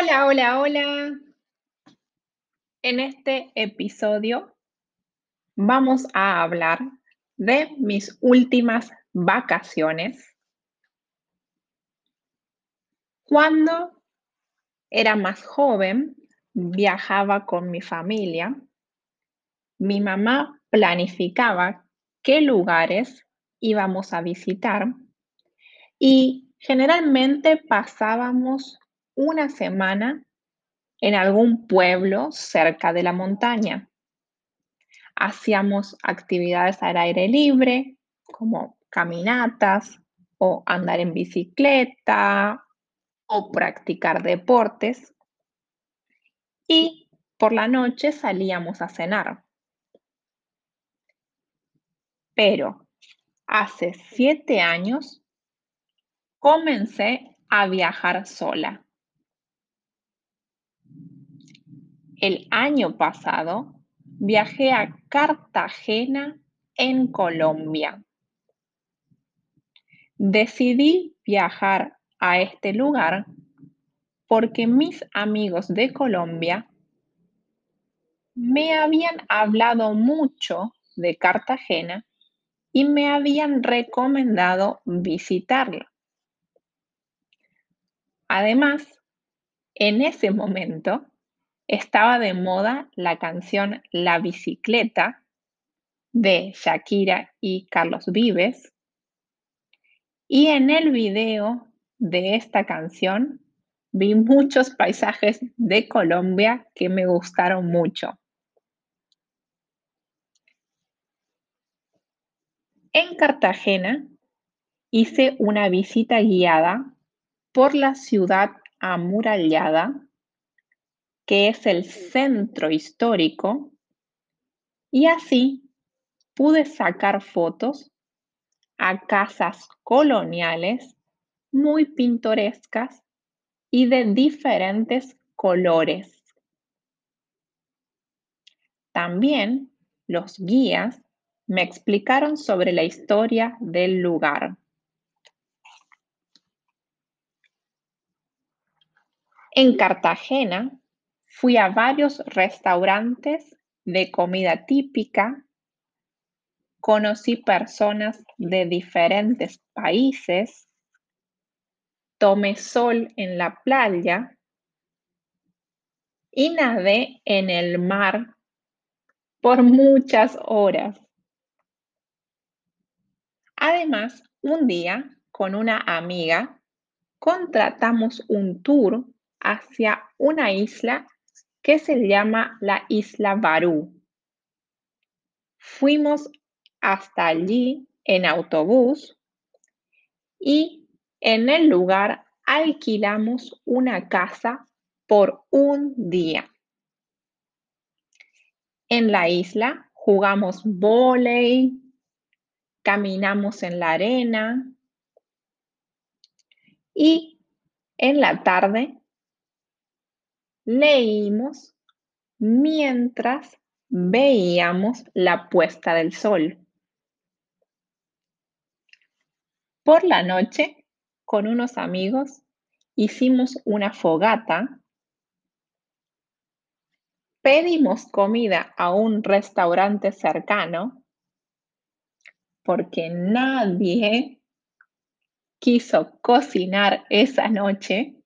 Hola, hola, hola. En este episodio vamos a hablar de mis últimas vacaciones. Cuando era más joven, viajaba con mi familia. Mi mamá planificaba qué lugares íbamos a visitar y generalmente pasábamos una semana en algún pueblo cerca de la montaña. Hacíamos actividades al aire libre, como caminatas o andar en bicicleta o practicar deportes. Y por la noche salíamos a cenar. Pero hace siete años comencé a viajar sola. El año pasado viajé a Cartagena en Colombia. Decidí viajar a este lugar porque mis amigos de Colombia me habían hablado mucho de Cartagena y me habían recomendado visitarla. Además, en ese momento estaba de moda la canción La bicicleta de Shakira y Carlos Vives. Y en el video de esta canción vi muchos paisajes de Colombia que me gustaron mucho. En Cartagena hice una visita guiada por la ciudad amurallada que es el centro histórico, y así pude sacar fotos a casas coloniales muy pintorescas y de diferentes colores. También los guías me explicaron sobre la historia del lugar. En Cartagena Fui a varios restaurantes de comida típica, conocí personas de diferentes países, tomé sol en la playa y nadé en el mar por muchas horas. Además, un día con una amiga contratamos un tour hacia una isla que se llama la Isla Barú. Fuimos hasta allí en autobús y en el lugar alquilamos una casa por un día. En la isla jugamos volei, caminamos en la arena y en la tarde leímos mientras veíamos la puesta del sol. Por la noche, con unos amigos, hicimos una fogata, pedimos comida a un restaurante cercano, porque nadie quiso cocinar esa noche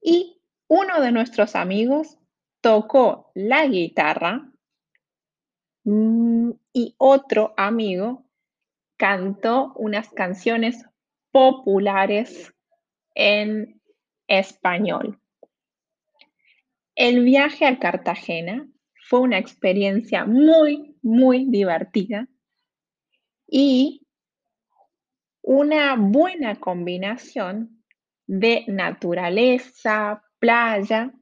y uno de nuestros amigos tocó la guitarra mm, y otro amigo cantó unas canciones populares en español. El viaje a Cartagena fue una experiencia muy, muy divertida y una buena combinación de naturaleza, playa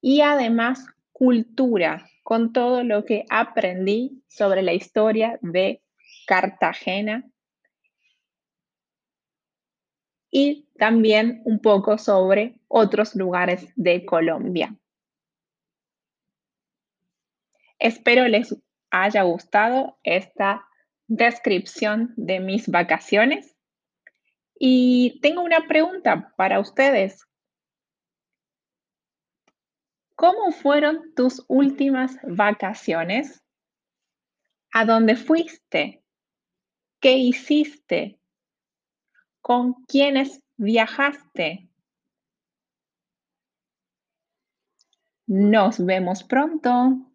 y además cultura, con todo lo que aprendí sobre la historia de Cartagena y también un poco sobre otros lugares de Colombia. Espero les haya gustado esta descripción de mis vacaciones y tengo una pregunta para ustedes. ¿Cómo fueron tus últimas vacaciones? ¿A dónde fuiste? ¿Qué hiciste? ¿Con quiénes viajaste? Nos vemos pronto.